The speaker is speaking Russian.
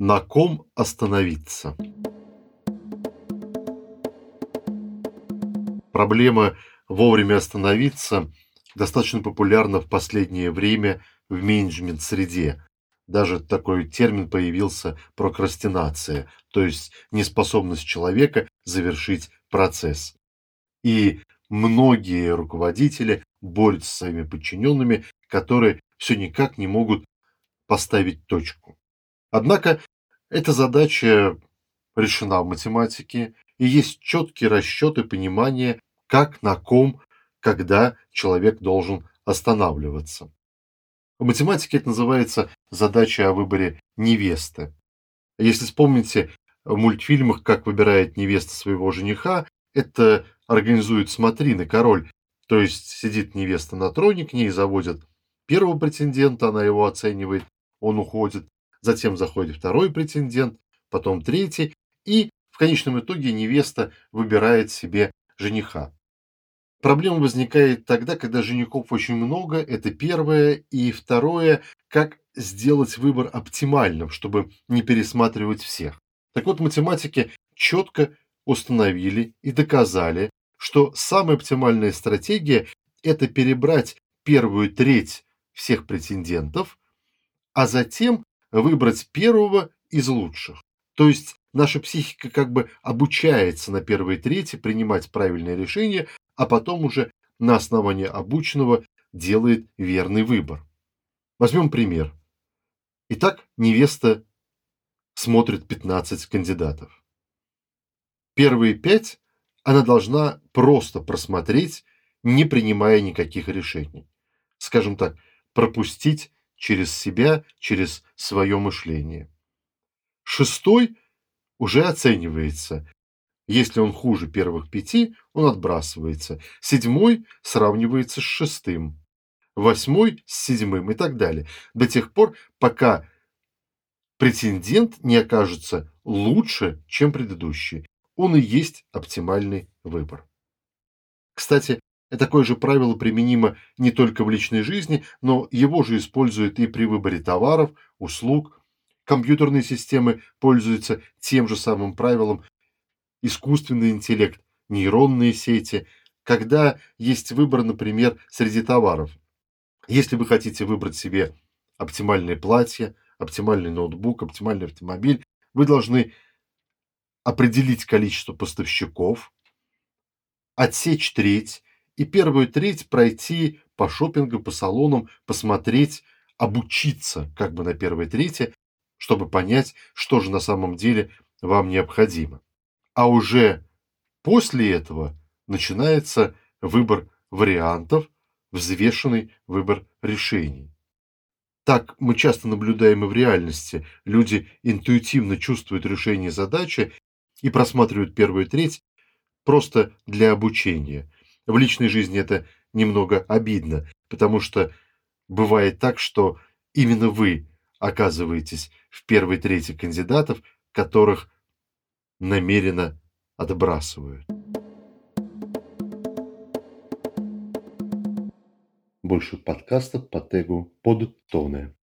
На ком остановиться? Проблема вовремя остановиться достаточно популярна в последнее время в менеджмент-среде. Даже такой термин появился прокрастинация, то есть неспособность человека завершить процесс. И многие руководители борются со своими подчиненными, которые все никак не могут поставить точку. Однако эта задача решена в математике, и есть четкие расчеты понимания, как, на ком, когда человек должен останавливаться. В математике это называется задача о выборе невесты. Если вспомните в мультфильмах, как выбирает невеста своего жениха, это организует смотрины, король. То есть сидит невеста на троне, к ней заводят первого претендента, она его оценивает, он уходит затем заходит второй претендент, потом третий, и в конечном итоге невеста выбирает себе жениха. Проблема возникает тогда, когда женихов очень много, это первое, и второе, как сделать выбор оптимальным, чтобы не пересматривать всех. Так вот, математики четко установили и доказали, что самая оптимальная стратегия – это перебрать первую треть всех претендентов, а затем выбрать первого из лучших. То есть наша психика как бы обучается на первой трети принимать правильные решения, а потом уже на основании обученного делает верный выбор. Возьмем пример. Итак, невеста смотрит 15 кандидатов. Первые пять она должна просто просмотреть, не принимая никаких решений. Скажем так, пропустить через себя, через свое мышление. Шестой уже оценивается. Если он хуже первых пяти, он отбрасывается. Седьмой сравнивается с шестым. Восьмой с седьмым и так далее. До тех пор, пока претендент не окажется лучше, чем предыдущий. Он и есть оптимальный выбор. Кстати, и такое же правило применимо не только в личной жизни, но его же используют и при выборе товаров, услуг. Компьютерные системы пользуются тем же самым правилом. Искусственный интеллект, нейронные сети. Когда есть выбор, например, среди товаров. Если вы хотите выбрать себе оптимальное платье, оптимальный ноутбук, оптимальный автомобиль, вы должны определить количество поставщиков, отсечь треть и первую треть пройти по шопингу, по салонам, посмотреть, обучиться как бы на первой трети, чтобы понять, что же на самом деле вам необходимо. А уже после этого начинается выбор вариантов, взвешенный выбор решений. Так мы часто наблюдаем и в реальности. Люди интуитивно чувствуют решение задачи и просматривают первую треть просто для обучения – в личной жизни это немного обидно, потому что бывает так, что именно вы оказываетесь в первой трети кандидатов, которых намеренно отбрасывают. Больше подкастов по тегу под тоны.